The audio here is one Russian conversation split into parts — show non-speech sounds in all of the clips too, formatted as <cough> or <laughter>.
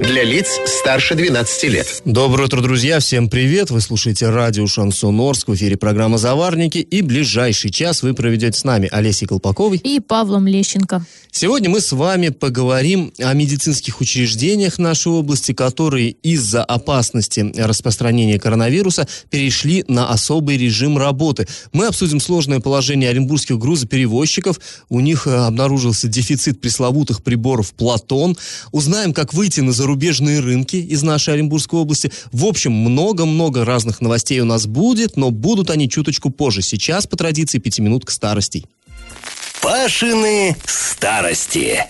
Для лиц старше 12 лет. Доброе утро, друзья. Всем привет. Вы слушаете радио Шансон Орск. В эфире программа «Заварники». И ближайший час вы проведете с нами Олесей Колпаковой и Павлом Лещенко. Сегодня мы с вами поговорим о медицинских учреждениях нашей области, которые из-за опасности распространения коронавируса перешли на особый режим работы. Мы обсудим сложное положение оренбургских грузоперевозчиков. У них э, обнаружился дефицит пресловутых приборов «Платон». Узнаем, как выйти на зарубежные рынки из нашей Оренбургской области. В общем, много-много разных новостей у нас будет, но будут они чуточку позже. Сейчас, по традиции, пятиминутка старостей. Пашины старости.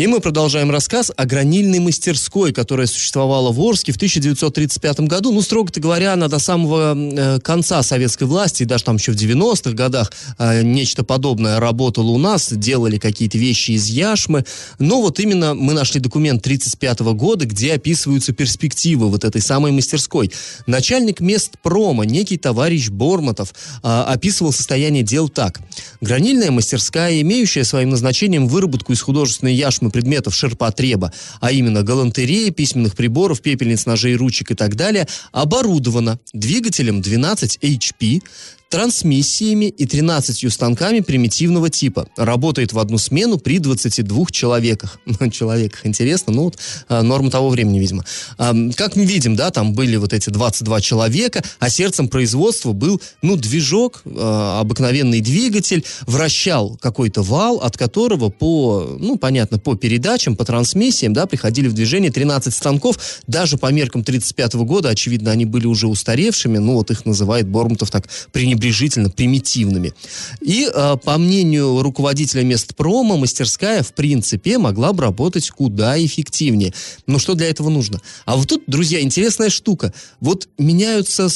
И мы продолжаем рассказ о гранильной мастерской, которая существовала в Орске в 1935 году. Ну, строго говоря, она до самого э, конца советской власти, даже там еще в 90-х годах э, нечто подобное работало у нас, делали какие-то вещи из яшмы. Но вот именно мы нашли документ 1935 года, где описываются перспективы вот этой самой мастерской. Начальник мест прома, некий товарищ Бормотов, э, описывал состояние дел так. Гранильная мастерская, имеющая своим назначением выработку из художественной яшмы предметов ширпотреба, а именно галантереи, письменных приборов, пепельниц, ножей, ручек и так далее, оборудована двигателем 12 HP, трансмиссиями и 13 станками примитивного типа. Работает в одну смену при 22 человеках. <laughs> человеках, интересно, ну вот а, норма того времени, видимо. А, как мы видим, да, там были вот эти 22 человека, а сердцем производства был, ну, движок, а, обыкновенный двигатель, вращал какой-то вал, от которого по, ну, понятно, по передачам, по трансмиссиям, да, приходили в движение 13 станков, даже по меркам 35 года, очевидно, они были уже устаревшими, ну, вот их называет Бормутов так пренебрежительно пренебрежительно примитивными. И, э, по мнению руководителя Местпрома, мастерская, в принципе, могла бы работать куда эффективнее. Но что для этого нужно? А вот тут, друзья, интересная штука. Вот меняются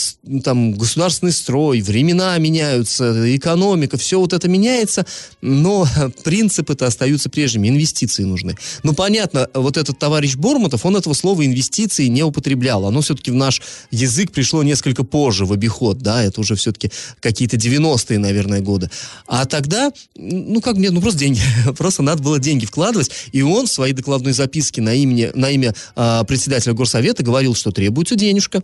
там государственный строй, времена меняются, экономика, все вот это меняется, но <laughs> принципы-то остаются прежними, инвестиции нужны. Ну, понятно, вот этот товарищ Бормутов, он этого слова инвестиции не употреблял. Оно все-таки в наш язык пришло несколько позже в обиход, да, это уже все-таки какие-то 90-е, наверное, годы. А тогда, ну как мне, ну просто деньги, <laughs> просто надо было деньги вкладывать, и он в своей докладной записке на, имя на имя э, председателя горсовета говорил, что требуется денежка,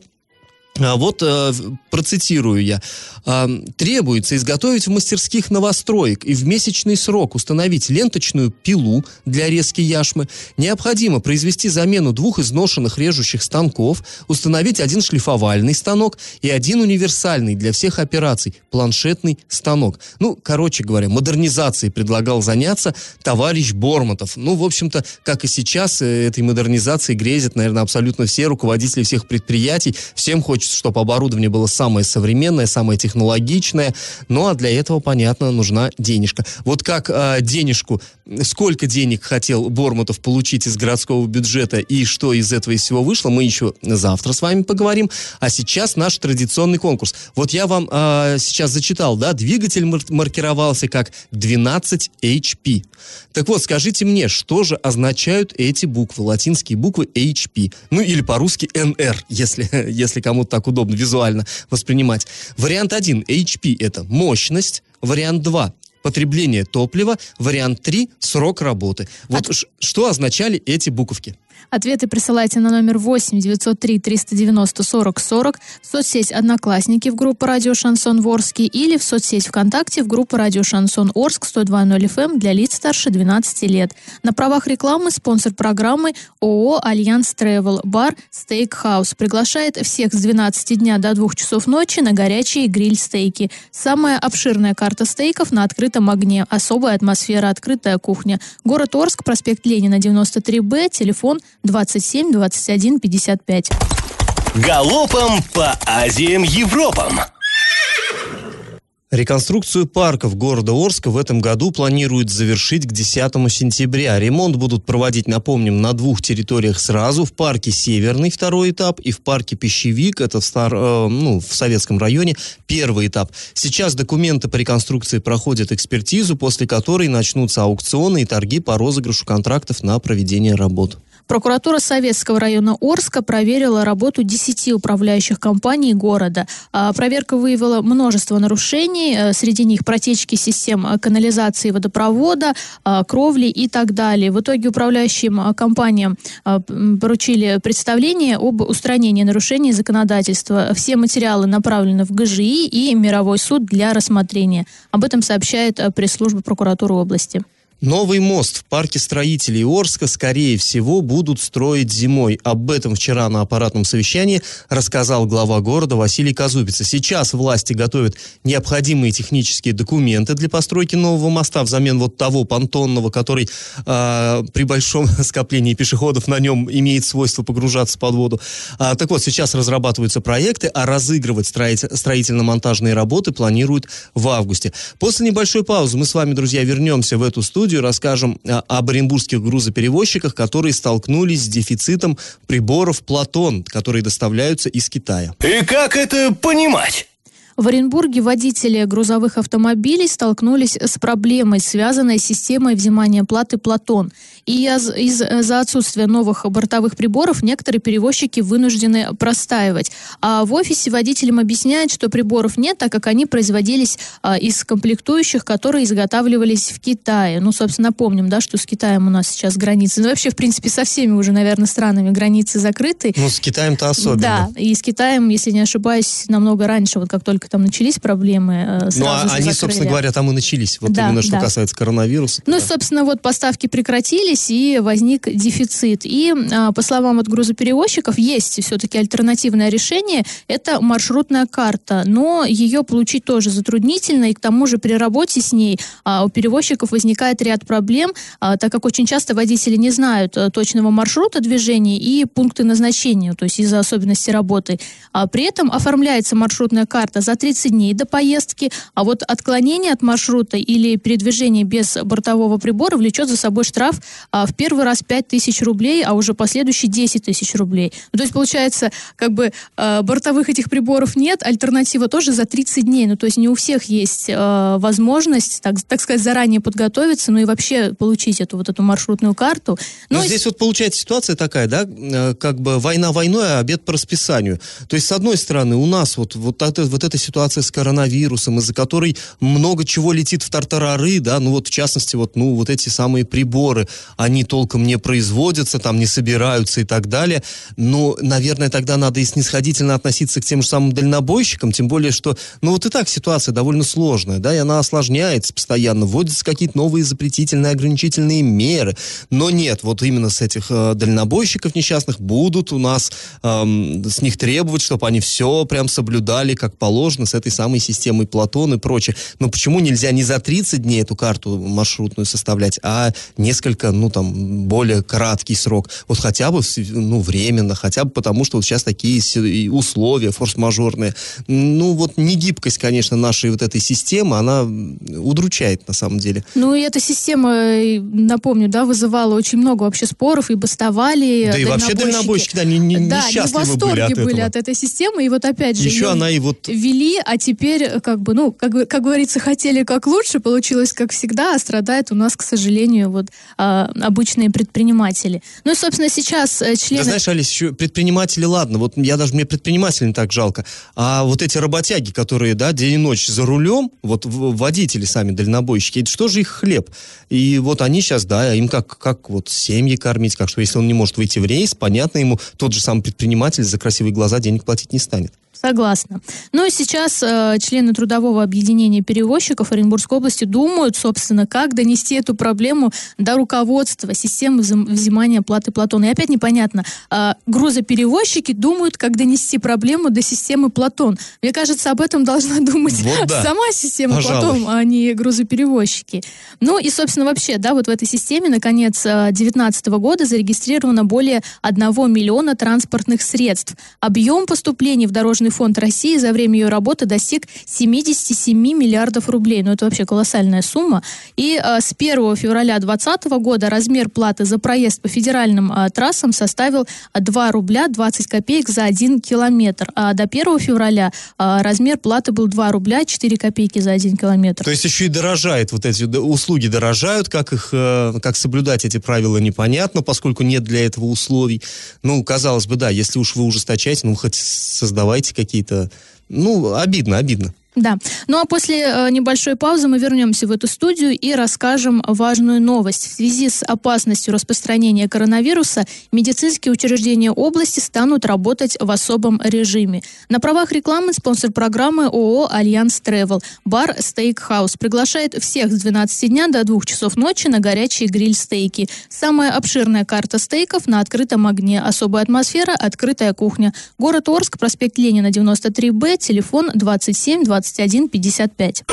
вот э, процитирую я. Э, требуется изготовить в мастерских новостроек и в месячный срок установить ленточную пилу для резки яшмы. Необходимо произвести замену двух изношенных режущих станков, установить один шлифовальный станок и один универсальный для всех операций планшетный станок. Ну, короче говоря, модернизацией предлагал заняться товарищ Бормотов. Ну, в общем-то, как и сейчас, э, этой модернизацией грезят, наверное, абсолютно все руководители всех предприятий. Всем хочется, чтобы оборудование было самое современное, самое технологичное. Ну, а для этого, понятно, нужна денежка. Вот как э, денежку, сколько денег хотел Бормутов получить из городского бюджета и что из этого из всего вышло, мы еще завтра с вами поговорим. А сейчас наш традиционный конкурс. Вот я вам э, сейчас зачитал, да, двигатель мар- маркировался как 12 HP. Так вот, скажите мне, что же означают эти буквы, латинские буквы HP? Ну, или по-русски NR, если, <laughs> если кому-то так удобно визуально воспринимать. Вариант 1 HP это мощность, вариант 2 потребление топлива, вариант 3 срок работы. Вот От... что означали эти буковки? Ответы присылайте на номер 8 903 390 40 40 в соцсеть «Одноклассники» в группу «Радио Шансон в Орске» или в соцсеть ВКонтакте в группу «Радио Шансон Орск» 102.0 FM для лиц старше 12 лет. На правах рекламы спонсор программы ООО «Альянс Travel» бар «Стейкхаус» приглашает всех с 12 дня до 2 часов ночи на горячие гриль-стейки. Самая обширная карта стейков на открытом огне, особая атмосфера, открытая кухня. Город Орск, проспект Ленина, 93Б, телефон 27 21 55. Галопом по Азиям Европам! Реконструкцию парков города Орска в этом году планируют завершить к 10 сентября. Ремонт будут проводить, напомним, на двух территориях сразу. В парке Северный второй этап и в парке Пищевик, это в, стар, э, ну, в Советском районе, первый этап. Сейчас документы по реконструкции проходят экспертизу, после которой начнутся аукционы и торги по розыгрышу контрактов на проведение работ. Прокуратура Советского района Орска проверила работу 10 управляющих компаний города. А, проверка выявила множество нарушений, э, среди них протечки систем э, канализации водопровода, э, кровли и так далее. В итоге управляющим компаниям поручили представление об устранении нарушений законодательства. Все материалы направлены в ГЖИ и Мировой суд для рассмотрения. Об этом сообщает пресс-служба прокуратуры области. Новый мост в парке строителей Орска, скорее всего, будут строить зимой. Об этом вчера на аппаратном совещании рассказал глава города Василий Казубица. Сейчас власти готовят необходимые технические документы для постройки нового моста взамен вот того понтонного, который э, при большом <laughs> скоплении пешеходов на нем имеет свойство погружаться под воду. А, так вот, сейчас разрабатываются проекты, а разыгрывать строительно-монтажные работы планируют в августе. После небольшой паузы мы с вами, друзья, вернемся в эту студию студию расскажем а, об оренбургских грузоперевозчиках, которые столкнулись с дефицитом приборов «Платон», которые доставляются из Китая. И как это понимать? В Оренбурге водители грузовых автомобилей столкнулись с проблемой, связанной с системой взимания платы «Платон». И из-за отсутствия новых бортовых приборов некоторые перевозчики вынуждены простаивать. А в офисе водителям объясняют, что приборов нет, так как они производились а, из комплектующих, которые изготавливались в Китае. Ну, собственно, помним, да, что с Китаем у нас сейчас границы. Ну, вообще, в принципе, со всеми уже, наверное, странами границы закрыты. Ну, с Китаем-то особенно. Да, и с Китаем, если не ошибаюсь, намного раньше, вот как только там начались проблемы. Э, ну, а они, закрыли. собственно говоря, там и начались. Вот да, именно что да. касается коронавируса. Ну, да. собственно, вот поставки прекратились, и возник дефицит. И, а, по словам от грузоперевозчиков, есть все-таки альтернативное решение. Это маршрутная карта. Но ее получить тоже затруднительно, и к тому же при работе с ней а, у перевозчиков возникает ряд проблем, а, так как очень часто водители не знают э, точного маршрута движения и пункты назначения, то есть из-за особенностей работы. При этом оформляется маршрутная карта за 30 дней до поездки, а вот отклонение от маршрута или передвижение без бортового прибора влечет за собой штраф а, в первый раз 5 тысяч рублей, а уже последующий 10 тысяч рублей. Ну, то есть, получается, как бы э, бортовых этих приборов нет, альтернатива тоже за 30 дней. Ну, то есть не у всех есть э, возможность, так, так сказать, заранее подготовиться, ну и вообще получить эту вот эту маршрутную карту. Но, Но здесь и... вот получается ситуация такая, да, э, как бы война войной, а обед по расписанию. То есть, с одной стороны, у нас вот, вот, это, вот эта ситуация с коронавирусом, из-за которой много чего летит в тартарары, да, ну вот в частности, вот, ну, вот эти самые приборы, они толком не производятся, там не собираются и так далее. Но, наверное, тогда надо и снисходительно относиться к тем же самым дальнобойщикам, тем более, что, ну вот и так ситуация довольно сложная, да, и она осложняется постоянно, вводятся какие-то новые запретительные, ограничительные меры. Но нет, вот именно с этих э, дальнобойщиков несчастных будут у нас эм, с них требовать, чтобы они все прям соблюдали как положено, с этой самой системой Платон и прочее. Но почему нельзя не за 30 дней эту карту маршрутную составлять, а несколько, ну там, более краткий срок. Вот хотя бы, ну, временно, хотя бы потому, что вот сейчас такие условия форс-мажорные. Ну, вот негибкость, конечно, нашей вот этой системы, она удручает на самом деле. Ну, и эта система, э, напомню, да, вызывала очень много вообще споров, и бастовали Да и вообще дальнобойщики, да, не, не, да, не были от были от этой системы, и вот опять же... Еще она и вот... Ввели, а теперь, э, как бы, ну, как, как говорится, хотели как лучше, получилось как всегда, а страдает у нас, к сожалению, вот а, обычные предприниматели. Ну и, собственно, сейчас э, члены... Да знаешь, Алис, еще предприниматели, ладно, вот я даже, мне предпринимателей не так жалко, а вот эти работяги, которые, да, день и ночь за рулем, вот водители сами, дальнобойщики, это что же их хлеб? И вот они сейчас, да, им как, как вот семьи кормить, как что, если он не может выйти в рейс, понятно ему, тот же самый предприниматель за красивые глаза денег платить не станет. Согласна. Ну и сейчас э, члены трудового объединения перевозчиков Оренбургской области думают, собственно, как донести эту проблему до руководства системы взимания платы Платона. И опять непонятно, э, грузоперевозчики думают, как донести проблему до системы Платон. Мне кажется, об этом должна <laughs> думать вот да. сама система Пожалуй. Платон, а не грузоперевозчики. Ну и, собственно, вообще, да, вот в этой системе на конец 2019 э, года зарегистрировано более 1 миллиона транспортных средств. Объем поступлений в дорожный Дорожный фонд России за время ее работы достиг 77 миллиардов рублей. Ну, это вообще колоссальная сумма. И а, с 1 февраля 2020 года размер платы за проезд по федеральным а, трассам составил 2 рубля 20 копеек за 1 километр. А до 1 февраля а, размер платы был 2 рубля 4 копейки за 1 километр. То есть еще и дорожает, вот эти услуги дорожают, как их, э, как соблюдать эти правила непонятно, поскольку нет для этого условий. Ну, казалось бы, да, если уж вы ужесточаете, ну, хоть создавайте какие-то... Ну, обидно, обидно. Да. Ну а после э, небольшой паузы мы вернемся в эту студию и расскажем важную новость. В связи с опасностью распространения коронавируса медицинские учреждения области станут работать в особом режиме. На правах рекламы спонсор программы ООО «Альянс Travel». Бар «Стейкхаус» приглашает всех с 12 дня до 2 часов ночи на горячие гриль-стейки. Самая обширная карта стейков на открытом огне. Особая атмосфера, открытая кухня. Город Орск, проспект Ленина, 93Б, телефон 27 20 2155.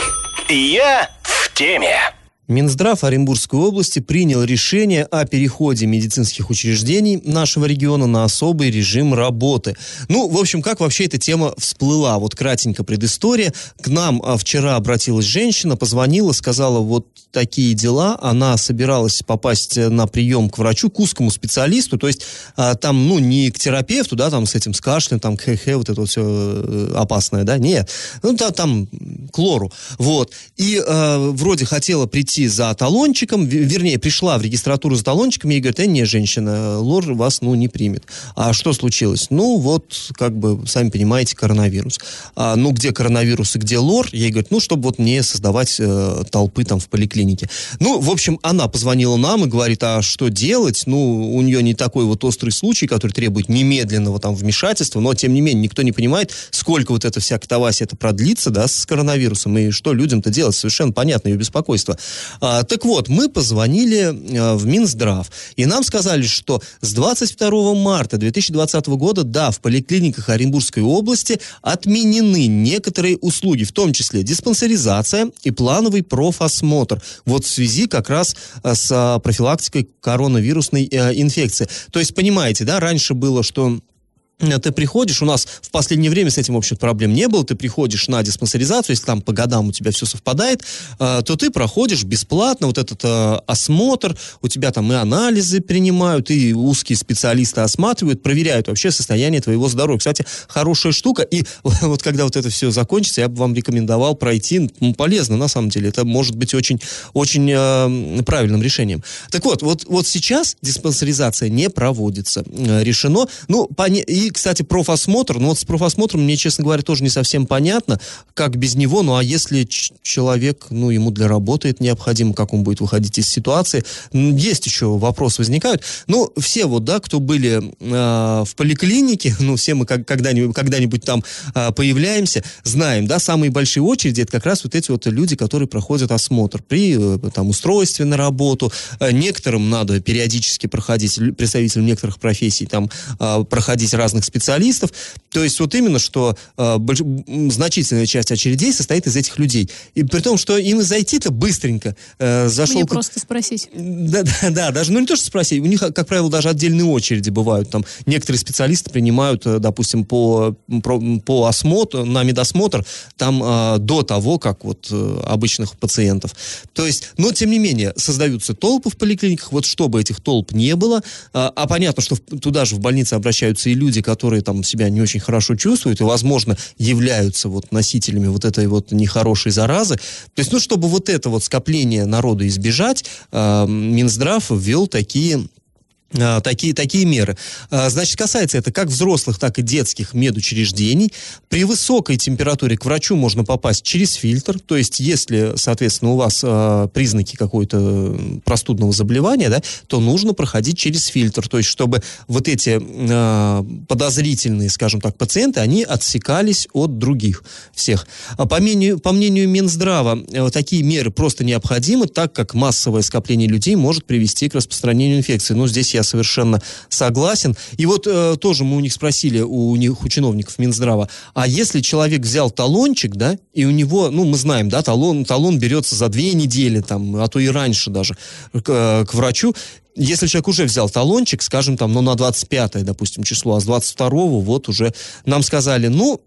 Я в теме. Минздрав Оренбургской области принял решение о переходе медицинских учреждений нашего региона на особый режим работы. Ну, в общем, как вообще эта тема всплыла? Вот кратенько предыстория. К нам а, вчера обратилась женщина, позвонила, сказала вот такие дела. Она собиралась попасть э, на прием к врачу, к узкому специалисту, то есть а, там, ну, не к терапевту, да, там с этим, с кашлем, там, хе-хе, вот это вот все э, опасное, да, нет. Ну, да, там, к лору. Вот. И э, вроде хотела прийти прийти за талончиком, вернее, пришла в регистратуру за талончиком, ей говорят, э, не, женщина, лор вас, ну, не примет. А что случилось? Ну, вот, как бы, сами понимаете, коронавирус. А, ну, где коронавирус и где лор? Ей говорят, ну, чтобы вот не создавать э, толпы там в поликлинике. Ну, в общем, она позвонила нам и говорит, а что делать? Ну, у нее не такой вот острый случай, который требует немедленного там вмешательства, но, тем не менее, никто не понимает, сколько вот эта вся катавасия это продлится, да, с коронавирусом, и что людям-то делать, совершенно понятно ее беспокойство. А, так вот, мы позвонили а, в Минздрав, и нам сказали, что с 22 марта 2020 года, да, в поликлиниках Оренбургской области отменены некоторые услуги, в том числе диспансеризация и плановый профосмотр. Вот в связи как раз а, с профилактикой коронавирусной инфекции. То есть, понимаете, да, раньше было, что Э, ты приходишь, у нас в последнее время с этим, в проблем не было, ты приходишь на диспансеризацию, если там по годам у тебя все совпадает, э, то ты проходишь бесплатно вот этот э, осмотр, у тебя там и анализы принимают, и узкие специалисты осматривают, проверяют вообще состояние твоего здоровья. Кстати, хорошая штука, и <laughs> вот когда вот это все закончится, я бы вам рекомендовал пройти, ну, полезно на самом деле, это может быть очень, очень э, правильным решением. Так вот, вот, вот сейчас диспансеризация не проводится, решено, ну, по, и кстати, профосмотр, ну вот с профосмотром мне, честно говоря, тоже не совсем понятно, как без него, ну а если человек, ну ему для работы это необходимо, как он будет выходить из ситуации, есть еще вопросы возникают. Ну, все вот, да, кто были э, в поликлинике, <laughs> ну, все мы как, когда-нибудь, когда-нибудь там э, появляемся, знаем, да, самые большие очереди, это как раз вот эти вот люди, которые проходят осмотр при э, там устройстве на работу, э, некоторым надо периодически проходить, представителям некоторых профессий, там, э, проходить разные разных специалистов. То есть вот именно, что э, больш... значительная часть очередей состоит из этих людей. И при том, что им зайти-то быстренько. Э, зашел... Мне просто спросить. Да, да, да, даже, ну не то, что спросить, у них, как правило, даже отдельные очереди бывают. Там некоторые специалисты принимают, э, допустим, по, по, осмотру, на медосмотр, там э, до того, как вот э, обычных пациентов. То есть, но тем не менее, создаются толпы в поликлиниках, вот чтобы этих толп не было, а, а понятно, что в, туда же в больнице обращаются и люди, которые там себя не очень хорошо чувствуют и, возможно, являются вот носителями вот этой вот нехорошей заразы. То есть, ну, чтобы вот это вот скопление народа избежать, э, Минздрав ввел такие а, такие, такие меры. А, значит, касается это как взрослых, так и детских медучреждений. При высокой температуре к врачу можно попасть через фильтр. То есть, если, соответственно, у вас э, признаки какой-то простудного заболевания, да, то нужно проходить через фильтр. То есть, чтобы вот эти подозрительные, скажем так, пациенты, они отсекались от других всех. По мнению, по мнению Минздрава, э, такие меры просто необходимы, так как массовое скопление людей может привести к распространению инфекции. Но здесь я совершенно согласен. И вот э, тоже мы у них спросили, у них, у чиновников Минздрава, а если человек взял талончик, да, и у него, ну, мы знаем, да, талон, талон берется за две недели, там, а то и раньше даже, к, э, к врачу, если человек уже взял талончик, скажем, там, ну, на 25 допустим, число, а с 22 вот уже нам сказали, ну,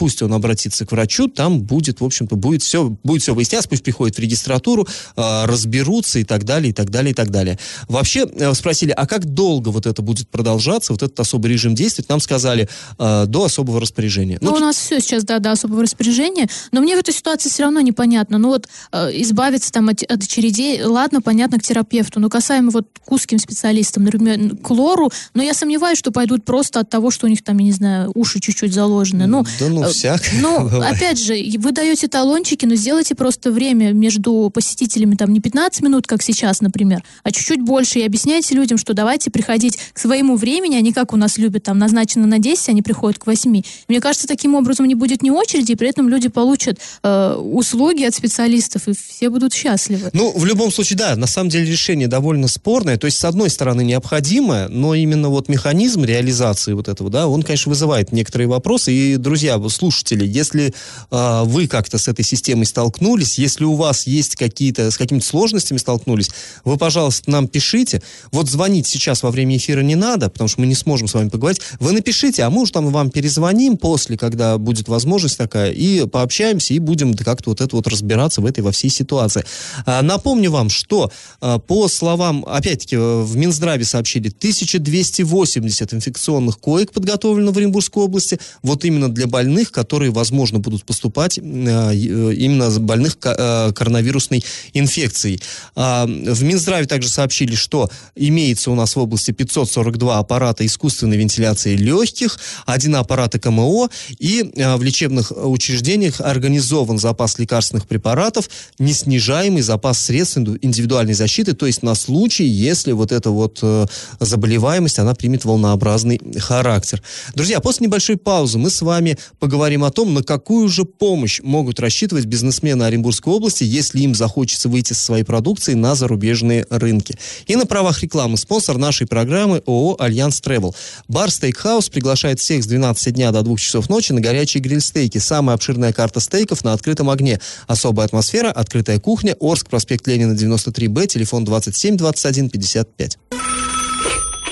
пусть он обратится к врачу, там будет, в общем-то, будет все, будет все выясняться, пусть приходит в регистратуру, э, разберутся и так далее, и так далее, и так далее. Вообще э, спросили, а как долго вот это будет продолжаться, вот этот особый режим действовать? Нам сказали, э, до особого распоряжения. Ну, ну, у нас все сейчас, да, до особого распоряжения, но мне в этой ситуации все равно непонятно. Ну вот э, избавиться там от, от очередей, ладно, понятно, к терапевту, но касаемо вот к узким специалистам, например, к лору, но я сомневаюсь, что пойдут просто от того, что у них там, я не знаю, уши чуть-чуть заложены. Ну, да ну, всяк. Ну, <laughs> опять же, вы даете талончики, но сделайте просто время между посетителями там не 15 минут, как сейчас, например, а чуть-чуть больше и объясняйте людям, что давайте приходить к своему времени, а не как у нас любят, там, назначено на 10, они приходят к 8. Мне кажется, таким образом не будет ни очереди, и при этом люди получат э, услуги от специалистов, и все будут счастливы. Ну, в любом случае, да, на самом деле решение довольно спорное. То есть, с одной стороны, необходимое, но именно вот механизм реализации вот этого, да, он, конечно, вызывает некоторые вопросы. И, друзья, слушатели, если э, вы как-то с этой системой столкнулись, если у вас есть какие-то, с какими-то сложностями столкнулись, вы, пожалуйста, нам пишите. Вот звонить сейчас во время эфира не надо, потому что мы не сможем с вами поговорить. Вы напишите, а мы уж там вам перезвоним после, когда будет возможность такая, и пообщаемся, и будем как-то вот это вот разбираться в этой во всей ситуации. А, напомню вам, что а, по словам, опять-таки, в Минздраве сообщили, 1280 инфекционных коек подготовлено в Оренбургской области, вот именно для больных, которые, возможно, будут поступать а, именно больных коронавирусной инфекцией. В Минздраве также сообщили, что имеется у нас в области 542 аппарата искусственной вентиляции легких, один аппарат КМО и э, в лечебных учреждениях организован запас лекарственных препаратов, неснижаемый запас средств индивидуальной защиты, то есть на случай, если вот эта вот э, заболеваемость, она примет волнообразный характер. Друзья, после небольшой паузы мы с вами поговорим о том, на какую же помощь могут рассчитывать бизнесмены Оренбургской области, если им захочется выйти со своей продукцией на зарубежные рынки. И на правах рекламы спонсор нашей программы ООО «Альянс Travel». Бар Стейкхаус приглашает всех с 12 дня до 2 часов ночи на горячие гриль-стейки. Самая обширная карта стейков на открытом огне. Особая атмосфера, открытая кухня, Орск, проспект Ленина, 93Б, телефон 27 21 55.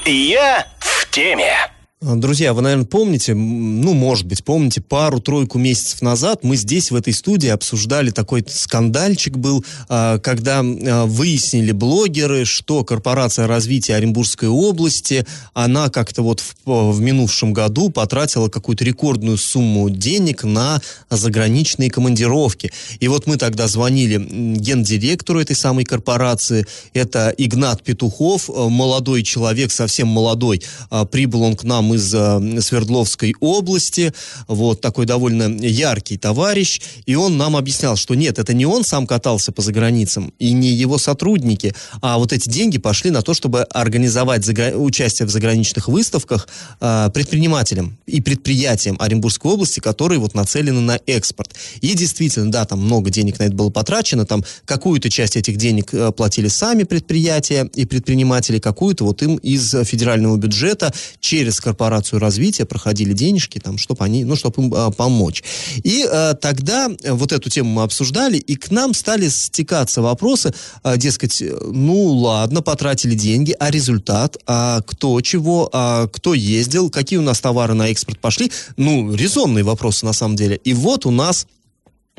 Я в теме. Друзья, вы, наверное, помните, ну, может быть, помните, пару-тройку месяцев назад мы здесь, в этой студии, обсуждали такой скандальчик был, а, когда а, выяснили блогеры, что корпорация развития Оренбургской области, она как-то вот в, в минувшем году потратила какую-то рекордную сумму денег на заграничные командировки. И вот мы тогда звонили гендиректору этой самой корпорации, это Игнат Петухов, молодой человек, совсем молодой, а, прибыл он к нам сам из э, Свердловской области, вот такой довольно яркий товарищ, и он нам объяснял, что нет, это не он сам катался по заграницам, и не его сотрудники, а вот эти деньги пошли на то, чтобы организовать загра... участие в заграничных выставках э, предпринимателям и предприятиям Оренбургской области, которые вот нацелены на экспорт. И действительно, да, там много денег на это было потрачено, там какую-то часть этих денег э, платили сами предприятия и предприниматели, какую-то вот им из федерального бюджета через корпорацию корпорацию развития проходили денежки, там, чтобы они, ну, чтобы им а, помочь. И а, тогда вот эту тему мы обсуждали, и к нам стали стекаться вопросы, а, дескать, ну, ладно, потратили деньги, а результат, а кто чего, а кто ездил, какие у нас товары на экспорт пошли, ну, резонные вопросы на самом деле. И вот у нас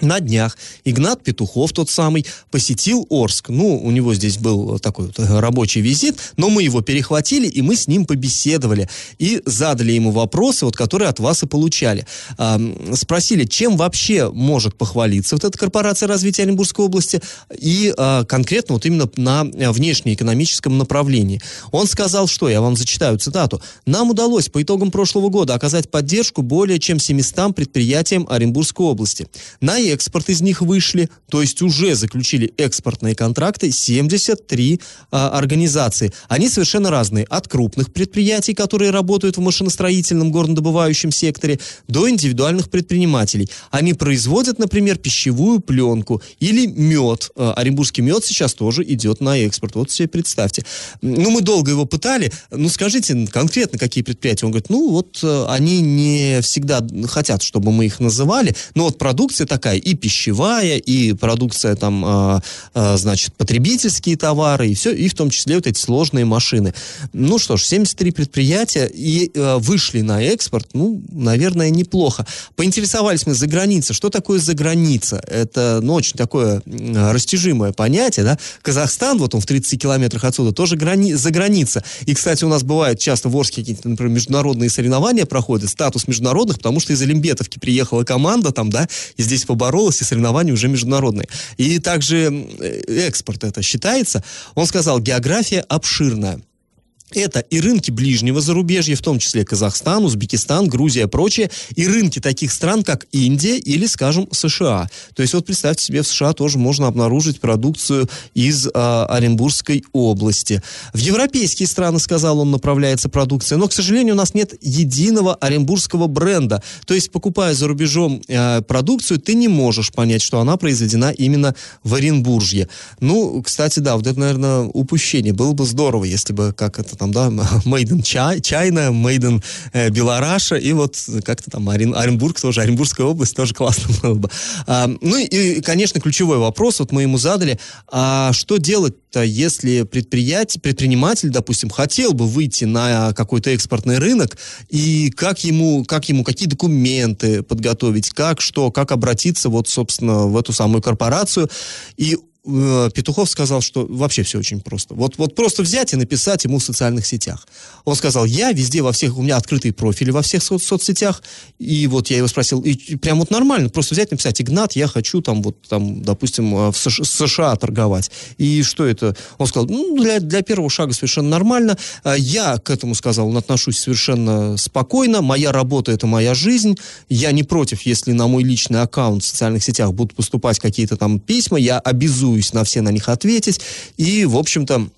на днях Игнат Петухов, тот самый, посетил Орск. Ну, у него здесь был такой вот рабочий визит, но мы его перехватили, и мы с ним побеседовали. И задали ему вопросы, вот, которые от вас и получали. А, спросили, чем вообще может похвалиться вот эта корпорация развития Оренбургской области, и а, конкретно вот именно на внешнеэкономическом направлении. Он сказал, что, я вам зачитаю цитату, «Нам удалось по итогам прошлого года оказать поддержку более чем 700 предприятиям Оренбургской области. На экспорт из них вышли, то есть уже заключили экспортные контракты 73 а, организации. Они совершенно разные. От крупных предприятий, которые работают в машиностроительном горнодобывающем секторе, до индивидуальных предпринимателей. Они производят, например, пищевую пленку или мед. А, оренбургский мед сейчас тоже идет на экспорт. Вот себе представьте. Ну, мы долго его пытали. Ну, скажите конкретно, какие предприятия? Он говорит, ну, вот а, они не всегда хотят, чтобы мы их называли, но вот продукция такая, и пищевая, и продукция там, а, а, значит, потребительские товары, и все, и в том числе вот эти сложные машины. Ну что ж, 73 предприятия и а, вышли на экспорт, ну, наверное, неплохо. Поинтересовались мы за границей. Что такое за граница? Это, ну, очень такое растяжимое понятие, да. Казахстан, вот он в 30 километрах отсюда, тоже грани за граница. И, кстати, у нас бывают часто в Орске какие-то, например, международные соревнования проходят, статус международных, потому что из Олимбетовки приехала команда там, да, и здесь поборолась, и соревнования уже международные. И также экспорт это считается. Он сказал, география обширная. Это и рынки ближнего зарубежья, в том числе Казахстан, Узбекистан, Грузия и прочее, и рынки таких стран, как Индия или, скажем, США. То есть вот представьте себе, в США тоже можно обнаружить продукцию из э, Оренбургской области. В европейские страны, сказал он, направляется продукция, но, к сожалению, у нас нет единого оренбургского бренда. То есть, покупая за рубежом э, продукцию, ты не можешь понять, что она произведена именно в Оренбуржье. Ну, кстати, да, вот это, наверное, упущение. Было бы здорово, если бы, как это там, да, <laughs> Made in China, Made in э, Белораша, и вот как-то там Орен, Оренбург тоже, Оренбургская область тоже <laughs> классно было бы. А, ну и, конечно, ключевой вопрос, вот мы ему задали, а что делать-то, если предприятие, предприниматель, допустим, хотел бы выйти на какой-то экспортный рынок, и как ему, как ему, какие документы подготовить, как что, как обратиться вот, собственно, в эту самую корпорацию, и Петухов сказал, что вообще все очень просто. Вот, вот просто взять и написать ему в социальных сетях. Он сказал, я везде во всех, у меня открытые профили во всех со- соцсетях, и вот я его спросил, и, прям вот нормально, просто взять и написать, Игнат, я хочу там вот там, допустим, э, в США, США торговать. И что это? Он сказал, ну, для, для первого шага совершенно нормально. А я к этому сказал, отношусь совершенно спокойно, моя работа это моя жизнь, я не против, если на мой личный аккаунт в социальных сетях будут поступать какие-то там письма, я обязуюсь обязуюсь на все на них ответить. И, в общем-то,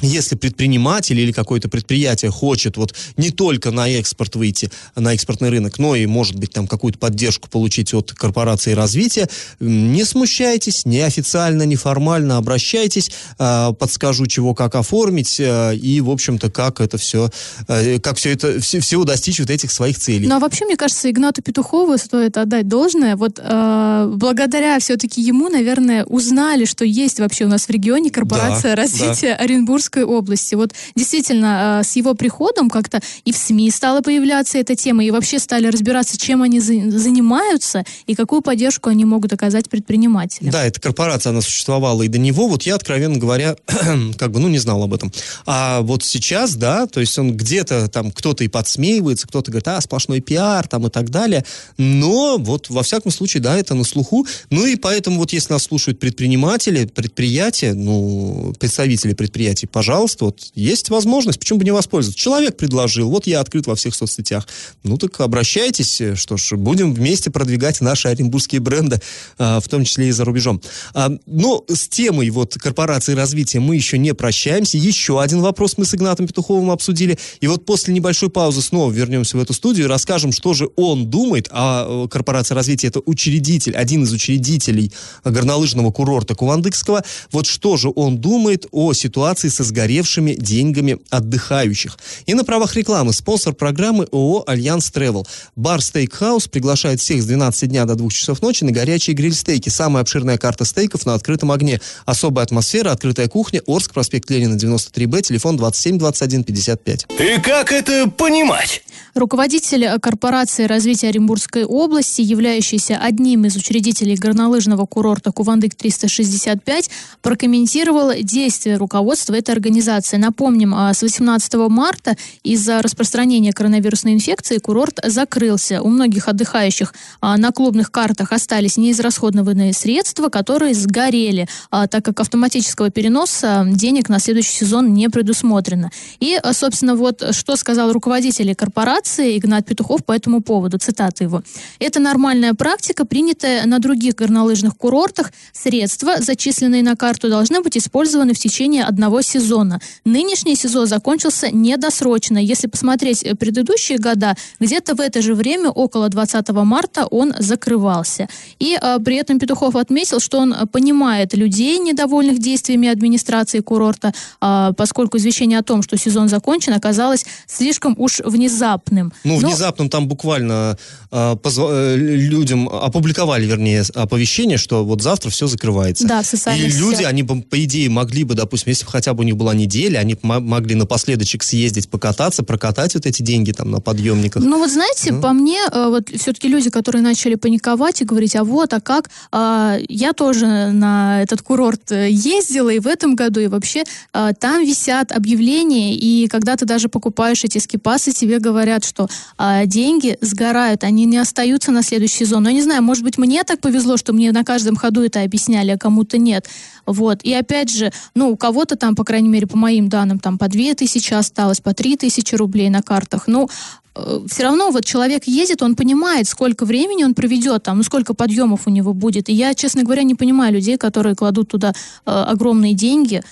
если предприниматель или какое-то предприятие хочет вот не только на экспорт выйти, на экспортный рынок, но и, может быть, там какую-то поддержку получить от корпорации развития, не смущайтесь, неофициально, неформально обращайтесь, а, подскажу, чего, как оформить, а, и, в общем-то, как это все, а, как все это, все, всего достичь вот этих своих целей. Ну, а вообще, мне кажется, Игнату Петухову стоит отдать должное. Вот э, благодаря все-таки ему, наверное, узнали, что есть вообще у нас в регионе корпорация да, развития да. Оренбургского Оренбургской области. Вот действительно, э, с его приходом как-то и в СМИ стала появляться эта тема, и вообще стали разбираться, чем они занимаются и какую поддержку они могут оказать предпринимателям. Да, эта корпорация, она существовала и до него. Вот я, откровенно говоря, <clears throat> как бы, ну, не знал об этом. А вот сейчас, да, то есть он где-то там, кто-то и подсмеивается, кто-то говорит, а, сплошной пиар там и так далее. Но вот во всяком случае, да, это на слуху. Ну и поэтому вот если нас слушают предприниматели, предприятия, ну, представители предприятий, пожалуйста, вот есть возможность, почему бы не воспользоваться? Человек предложил, вот я открыт во всех соцсетях. Ну так обращайтесь, что ж, будем вместе продвигать наши оренбургские бренды, а, в том числе и за рубежом. А, но с темой вот корпорации развития мы еще не прощаемся. Еще один вопрос мы с Игнатом Петуховым обсудили. И вот после небольшой паузы снова вернемся в эту студию и расскажем, что же он думает, а э, корпорация развития это учредитель, один из учредителей горнолыжного курорта Кувандыкского. Вот что же он думает о ситуации со сгоревшими деньгами отдыхающих. И на правах рекламы спонсор программы ООО «Альянс Travel». Бар Стейкхаус приглашает всех с 12 дня до 2 часов ночи на горячие гриль-стейки. Самая обширная карта стейков на открытом огне. Особая атмосфера, открытая кухня, Орск, проспект Ленина, 93Б, телефон 27 21 55. И как это понимать? Руководитель корпорации развития Оренбургской области, являющийся одним из учредителей горнолыжного курорта Кувандык-365, прокомментировал действия руководства этой организации. Напомним, а, с 18 марта из-за распространения коронавирусной инфекции курорт закрылся. У многих отдыхающих а, на клубных картах остались неизрасходованные средства, которые сгорели, а, так как автоматического переноса денег на следующий сезон не предусмотрено. И, собственно, вот что сказал руководитель корпорации Игнат Петухов по этому поводу. Цитата его. «Это нормальная практика, принятая на других горнолыжных курортах. Средства, зачисленные на карту, должны быть использованы в течение одного сезона сезона. Нынешний сезон закончился недосрочно. Если посмотреть э, предыдущие года, где-то в это же время, около 20 марта, он закрывался. И э, при этом Петухов отметил, что он понимает людей, недовольных действиями администрации курорта, э, поскольку извещение о том, что сезон закончен, оказалось слишком уж внезапным. Ну, Но... внезапным там буквально э, позв... Людям опубликовали, вернее, оповещение, что вот завтра все закрывается. Да, в социальных И люди, они, по идее, могли бы, допустим, если бы хотя бы них была неделя, они могли напоследочек съездить, покататься, прокатать вот эти деньги там на подъемниках. Ну вот знаете, ну. по мне, э, вот все-таки люди, которые начали паниковать и говорить, а вот, а как, а, я тоже на этот курорт э, ездила и в этом году, и вообще а, там висят объявления, и когда ты даже покупаешь эти скипасы, тебе говорят, что а, деньги сгорают, они не остаются на следующий сезон. Но я не знаю, может быть, мне так повезло, что мне на каждом ходу это объясняли, а кому-то нет. Вот. И опять же, ну, у кого-то там, по крайней мере, по моим данным, там по две тысячи осталось, по три тысячи рублей на картах. Ну, э, все равно вот человек ездит, он понимает, сколько времени он проведет там, ну сколько подъемов у него будет. И я, честно говоря, не понимаю людей, которые кладут туда э, огромные деньги.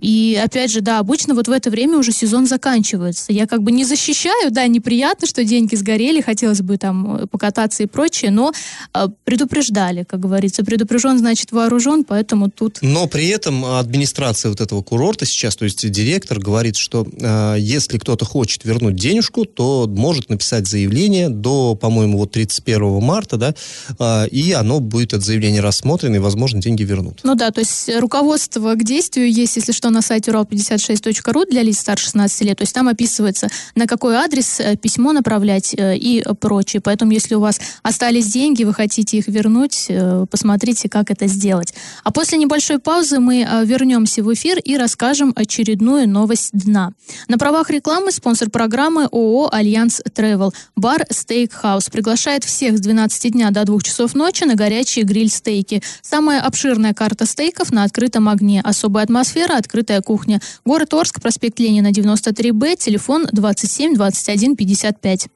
И опять же, да, обычно вот в это время уже сезон заканчивается. Я как бы не защищаю, да, неприятно, что деньги сгорели, хотелось бы там э, покататься и прочее, но э, предупреждали, как говорится. Предупрежден, значит вооружен, поэтому тут... Но при этом администрация вот этого курорта сейчас, то есть директор говорит, что э, если кто-то хочет вернуть денежку, то может написать заявление до, по-моему, вот 31 марта, да, э, и оно будет, это заявление рассмотрено, и, возможно, деньги вернут. Ну да, то есть руководство к действию есть, если что, на сайте урал56.ру для лиц старше 16 лет. То есть там описывается, на какой адрес э, письмо направлять э, и прочее. Поэтому, если у вас остались деньги, вы хотите их вернуть, э, посмотрите, как это сделать. А после небольшой паузы мы вернемся в эфир и расскажем очередную новость дня. На правах рекламы спонсор программы ООО «Альянс Travel Бар Стейкхаус приглашает всех с 12 дня до 2 часов ночи на горячие гриль-стейки. Самая обширная карта стейков на открытом огне. Особая атмосфера, открытая «Открытая кухня». Город Орск, проспект Ленина, 93Б, телефон 27 21 55.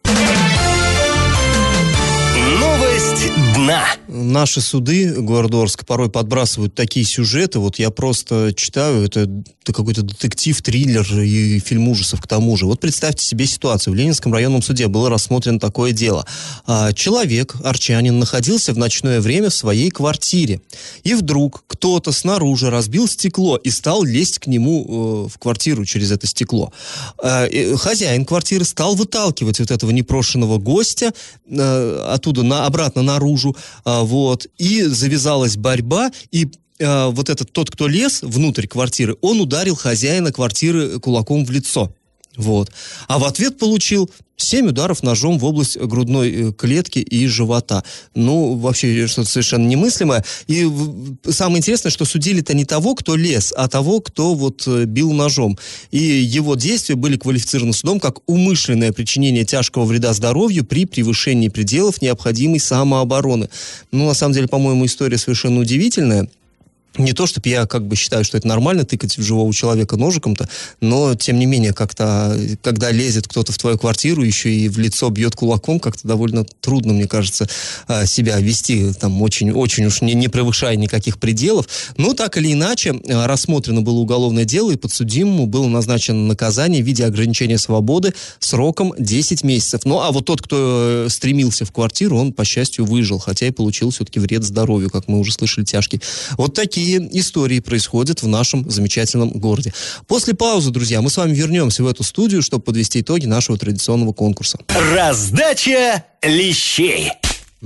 Новость дна. Наши суды, город Орск, порой подбрасывают такие сюжеты. Вот я просто читаю, это, это какой-то детектив, триллер и фильм ужасов к тому же. Вот представьте себе ситуацию. В Ленинском районном суде было рассмотрено такое дело. А, человек, арчанин, находился в ночное время в своей квартире. И вдруг кто-то снаружи разбил стекло и стал лезть к нему э, в квартиру через это стекло. А, хозяин квартиры стал выталкивать вот этого непрошенного гостя э, оттуда на, обратно наружу. А, вот. И завязалась борьба, и э, вот этот тот, кто лез внутрь квартиры, он ударил хозяина квартиры кулаком в лицо. Вот. А в ответ получил семь ударов ножом в область грудной э, клетки и живота. Ну, вообще, что-то совершенно немыслимое. И самое интересное, что судили-то не того, кто лез, а того, кто вот э, бил ножом. И его действия были квалифицированы судом как умышленное причинение тяжкого вреда здоровью при превышении пределов необходимой самообороны. Ну, на самом деле, по-моему, история совершенно удивительная не то, чтобы я как бы считаю, что это нормально тыкать в живого человека ножиком-то, но тем не менее как-то, когда лезет кто-то в твою квартиру, еще и в лицо бьет кулаком, как-то довольно трудно, мне кажется, а, себя вести, там очень, очень уж не, не превышая никаких пределов. Но так или иначе, а, рассмотрено было уголовное дело, и подсудимому было назначено наказание в виде ограничения свободы сроком 10 месяцев. Ну, а вот тот, кто э, стремился в квартиру, он, по счастью, выжил, хотя и получил все-таки вред здоровью, как мы уже слышали, тяжкий. Вот такие такие истории происходят в нашем замечательном городе. После паузы, друзья, мы с вами вернемся в эту студию, чтобы подвести итоги нашего традиционного конкурса. Раздача лещей.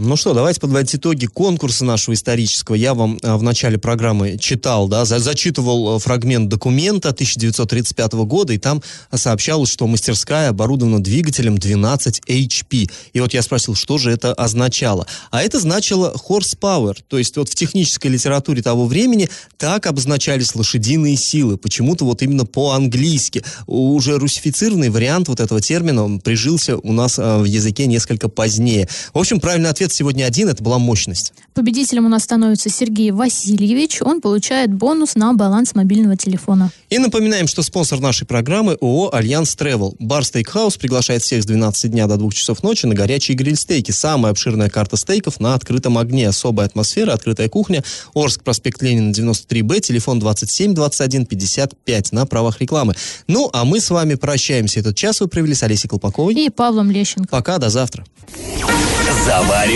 Ну что, давайте подводить итоги конкурса нашего исторического. Я вам а, в начале программы читал, да, за, зачитывал а, фрагмент документа 1935 года, и там сообщалось, что мастерская оборудована двигателем 12 HP. И вот я спросил, что же это означало. А это значило horsepower, то есть вот в технической литературе того времени так обозначались лошадиные силы, почему-то вот именно по-английски. Уже русифицированный вариант вот этого термина прижился у нас а, в языке несколько позднее. В общем, правильный ответ Ответ сегодня один, это была мощность. Победителем у нас становится Сергей Васильевич. Он получает бонус на баланс мобильного телефона. И напоминаем, что спонсор нашей программы ООО «Альянс Travel. Бар Стейкхаус приглашает всех с 12 дня до 2 часов ночи на горячие гриль-стейки. Самая обширная карта стейков на открытом огне. Особая атмосфера, открытая кухня. Орск, проспект Ленина, 93Б, телефон 27 21 55 на правах рекламы. Ну, а мы с вами прощаемся. Этот час вы провели с Олесей Колпаковой. И Павлом Лещенко. Пока, до завтра.